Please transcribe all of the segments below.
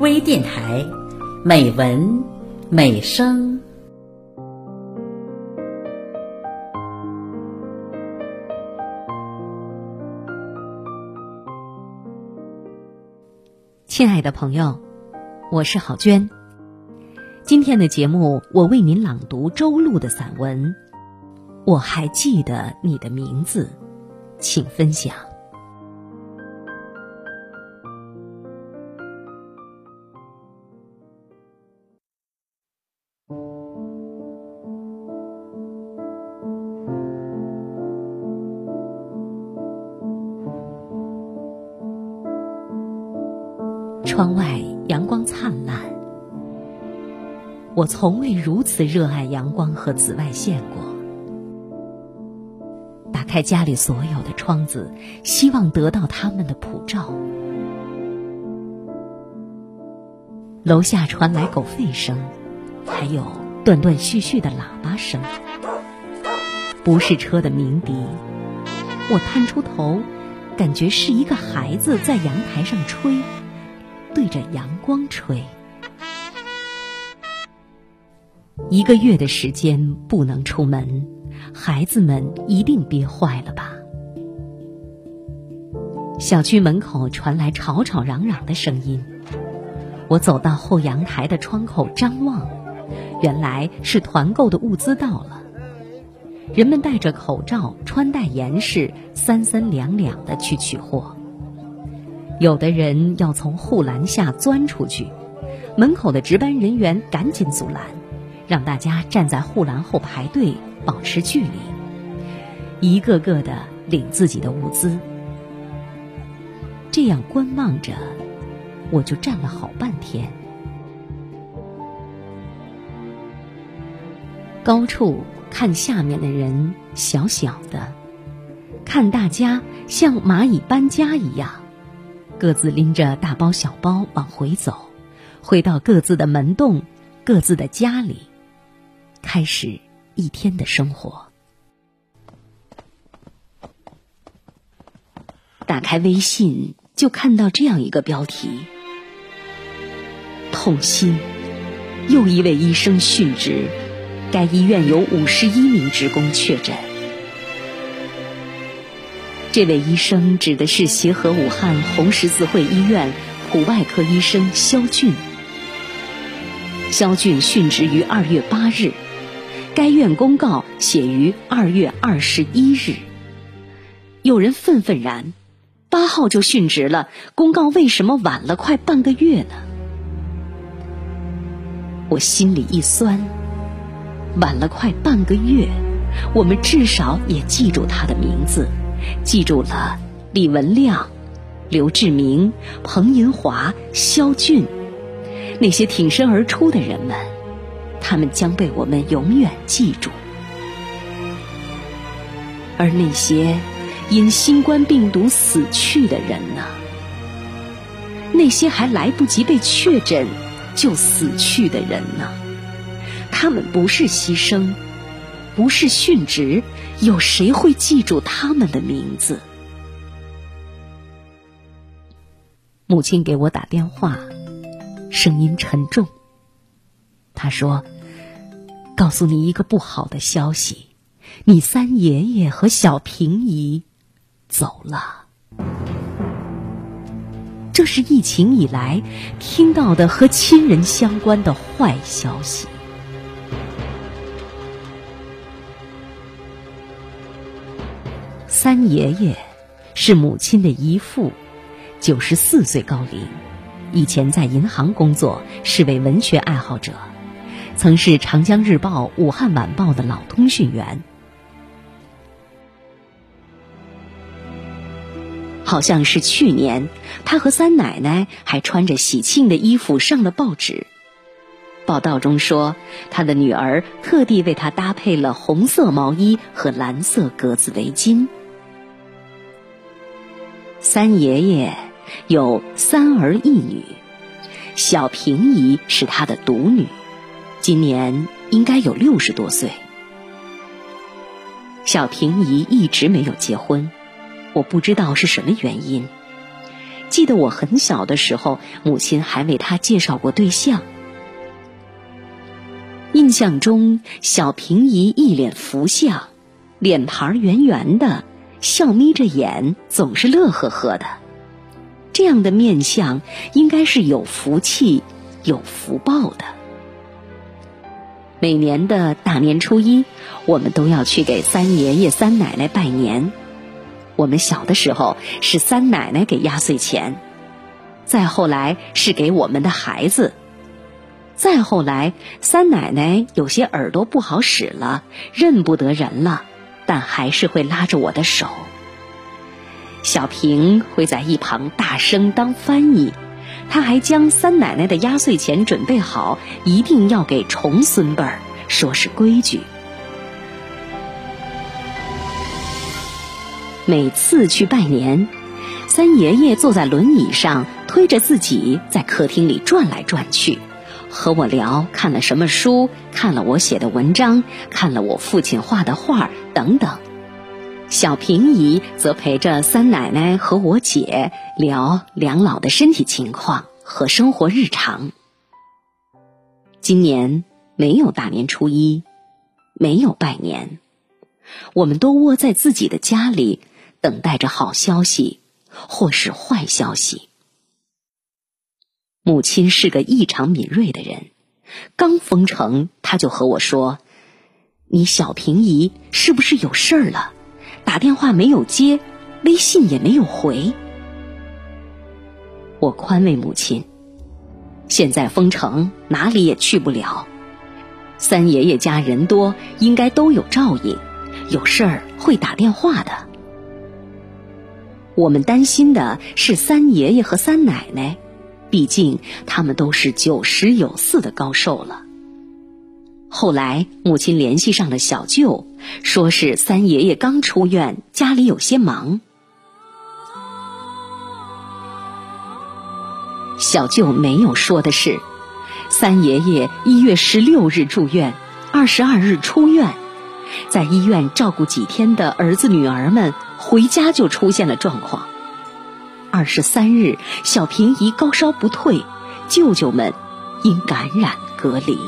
微电台，美文美声。亲爱的朋友，我是郝娟。今天的节目，我为您朗读周璐的散文《我还记得你的名字》，请分享。窗外阳光灿烂，我从未如此热爱阳光和紫外线过。打开家里所有的窗子，希望得到它们的普照。楼下传来狗吠声，还有断断续续的喇叭声，不是车的鸣笛。我探出头，感觉是一个孩子在阳台上吹。对着阳光吹，一个月的时间不能出门，孩子们一定憋坏了吧？小区门口传来吵吵嚷嚷的声音，我走到后阳台的窗口张望，原来是团购的物资到了，人们戴着口罩，穿戴严实，三三两两的去取货。有的人要从护栏下钻出去，门口的值班人员赶紧阻拦，让大家站在护栏后排队，保持距离。一个个的领自己的物资，这样观望着，我就站了好半天。高处看下面的人小小的，看大家像蚂蚁搬家一样。各自拎着大包小包往回走，回到各自的门洞、各自的家里，开始一天的生活。打开微信，就看到这样一个标题：痛心，又一位医生殉职，该医院有五十一名职工确诊。这位医生指的是协和武汉红十字会医院普外科医生肖俊。肖俊殉职于二月八日，该院公告写于二月二十一日。有人愤愤然：八号就殉职了，公告为什么晚了快半个月呢？我心里一酸，晚了快半个月，我们至少也记住他的名字。记住了李文亮、刘志明、彭银华、肖俊那些挺身而出的人们，他们将被我们永远记住。而那些因新冠病毒死去的人呢？那些还来不及被确诊就死去的人呢？他们不是牺牲。不是殉职，有谁会记住他们的名字？母亲给我打电话，声音沉重。她说：“告诉你一个不好的消息，你三爷爷和小平姨走了。这是疫情以来听到的和亲人相关的坏消息。”三爷爷是母亲的姨父，九十四岁高龄，以前在银行工作，是位文学爱好者，曾是《长江日报》《武汉晚报》的老通讯员。好像是去年，他和三奶奶还穿着喜庆的衣服上了报纸。报道中说，他的女儿特地为他搭配了红色毛衣和蓝色格子围巾。三爷爷有三儿一女，小平姨是他的独女，今年应该有六十多岁。小平姨一直没有结婚，我不知道是什么原因。记得我很小的时候，母亲还为他介绍过对象。印象中，小平姨一脸福相，脸盘圆圆的，笑眯着眼，总是乐呵呵的。这样的面相，应该是有福气、有福报的。每年的大年初一，我们都要去给三爷爷、三奶奶拜年。我们小的时候是三奶奶给压岁钱，再后来是给我们的孩子。再后来，三奶奶有些耳朵不好使了，认不得人了，但还是会拉着我的手。小平会在一旁大声当翻译，他还将三奶奶的压岁钱准备好，一定要给重孙辈儿，说是规矩。每次去拜年，三爷爷坐在轮椅上，推着自己在客厅里转来转去。和我聊看了什么书，看了我写的文章，看了我父亲画的画等等。小平姨则陪着三奶奶和我姐聊两老的身体情况和生活日常。今年没有大年初一，没有拜年，我们都窝在自己的家里，等待着好消息或是坏消息。母亲是个异常敏锐的人，刚封城，她就和我说：“你小平姨是不是有事儿了？打电话没有接，微信也没有回。”我宽慰母亲：“现在封城，哪里也去不了。三爷爷家人多，应该都有照应，有事儿会打电话的。我们担心的是三爷爷和三奶奶。”毕竟他们都是九十有四的高寿了。后来母亲联系上了小舅，说是三爷爷刚出院，家里有些忙。小舅没有说的是，三爷爷一月十六日住院，二十二日出院，在医院照顾几天的儿子女儿们回家就出现了状况。二十三日，小平姨高烧不退，舅舅们因感染隔离。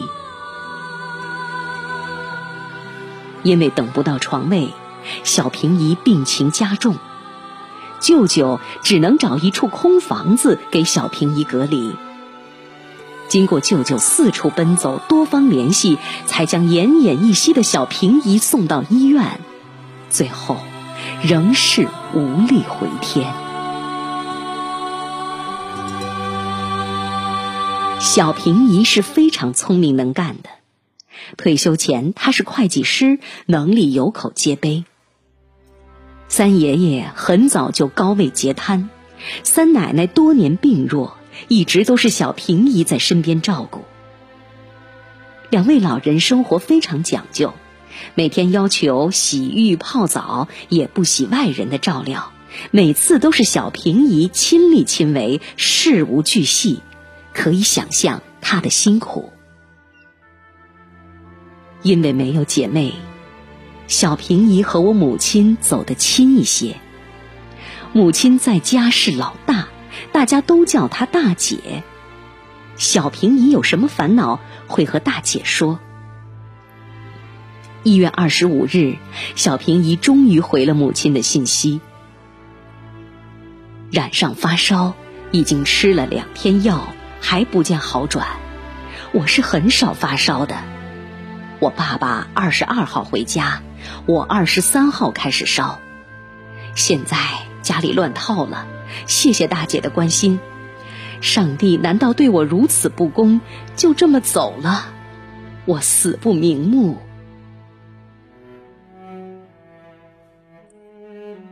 因为等不到床位，小平姨病情加重，舅舅只能找一处空房子给小平姨隔离。经过舅舅四处奔走、多方联系，才将奄奄一息的小平姨送到医院，最后仍是无力回天。小平姨是非常聪明能干的，退休前她是会计师，能力有口皆碑。三爷爷很早就高位截瘫，三奶奶多年病弱，一直都是小平姨在身边照顾。两位老人生活非常讲究，每天要求洗浴泡澡，也不喜外人的照料，每次都是小平姨亲力亲为，事无巨细。可以想象她的辛苦，因为没有姐妹，小平姨和我母亲走得亲一些。母亲在家是老大，大家都叫她大姐。小平姨有什么烦恼，会和大姐说。一月二十五日，小平姨终于回了母亲的信息：染上发烧，已经吃了两天药。还不见好转，我是很少发烧的。我爸爸二十二号回家，我二十三号开始烧。现在家里乱套了，谢谢大姐的关心。上帝难道对我如此不公，就这么走了？我死不瞑目。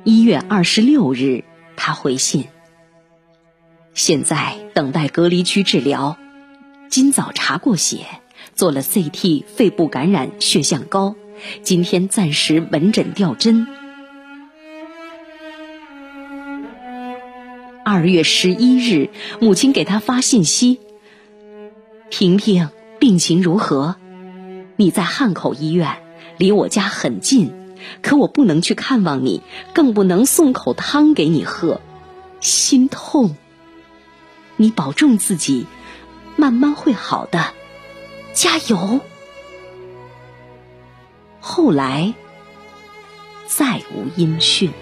一月二十六日，他回信。现在等待隔离区治疗，今早查过血，做了 CT，肺部感染，血象高。今天暂时门诊吊针。二月十一日，母亲给他发信息：“婷婷病情如何？你在汉口医院，离我家很近，可我不能去看望你，更不能送口汤给你喝，心痛。”你保重自己，慢慢会好的，加油。”后来再无音讯。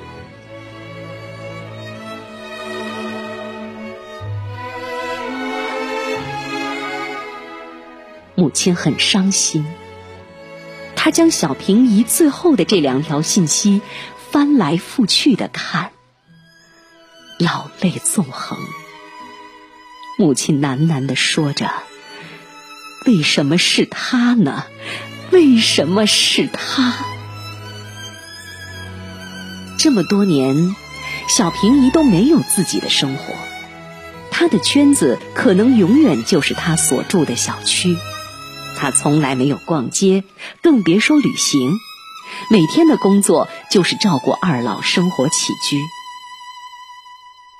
母亲很伤心，她将小平宜最后的这两条信息翻来覆去的看，老泪纵横。母亲喃喃的说着：“为什么是他呢？为什么是他？”这么多年，小平宜都没有自己的生活，他的圈子可能永远就是他所住的小区。他从来没有逛街，更别说旅行。每天的工作就是照顾二老生活起居。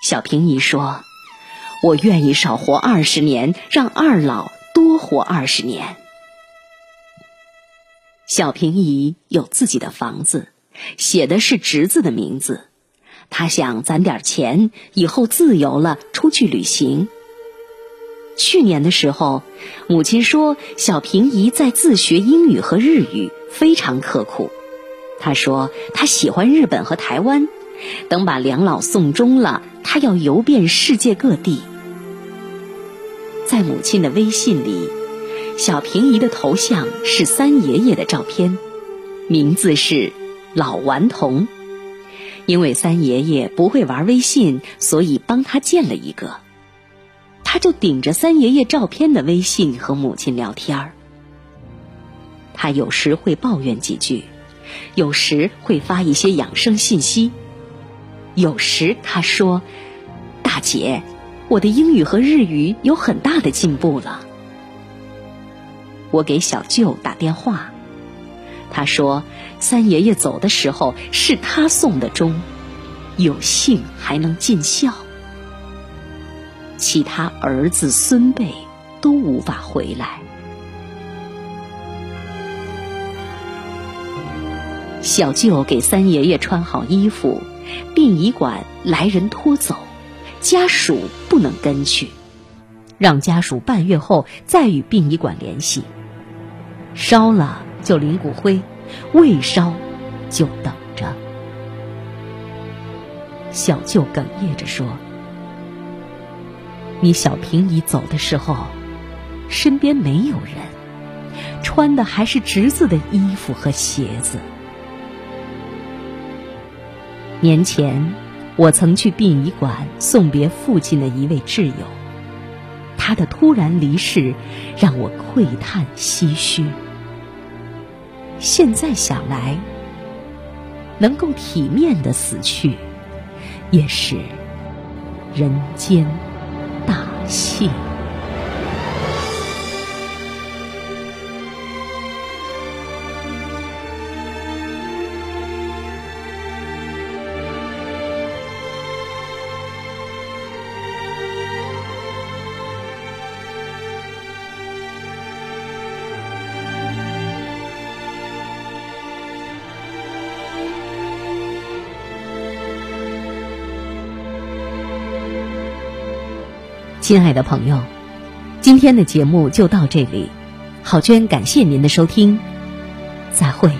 小平姨说：“我愿意少活二十年，让二老多活二十年。”小平姨有自己的房子，写的是侄子的名字。她想攒点钱，以后自由了出去旅行。去年的时候，母亲说小平姨在自学英语和日语，非常刻苦。她说她喜欢日本和台湾，等把两老送终了，他要游遍世界各地。在母亲的微信里，小平姨的头像是三爷爷的照片，名字是老顽童。因为三爷爷不会玩微信，所以帮他建了一个。他就顶着三爷爷照片的微信和母亲聊天儿。他有时会抱怨几句，有时会发一些养生信息，有时他说：“大姐，我的英语和日语有很大的进步了。”我给小舅打电话，他说：“三爷爷走的时候是他送的钟，有幸还能尽孝。”其他儿子孙辈都无法回来。小舅给三爷爷穿好衣服，殡仪馆来人拖走，家属不能跟去，让家属半月后再与殡仪馆联系。烧了就领骨灰，未烧就等着。小舅哽咽着说。你小平姨走的时候，身边没有人，穿的还是侄子的衣服和鞋子。年前，我曾去殡仪馆送别父亲的一位挚友，他的突然离世让我喟叹唏嘘。现在想来，能够体面的死去，也是人间。大幸。亲爱的朋友，今天的节目就到这里，郝娟感谢您的收听，再会。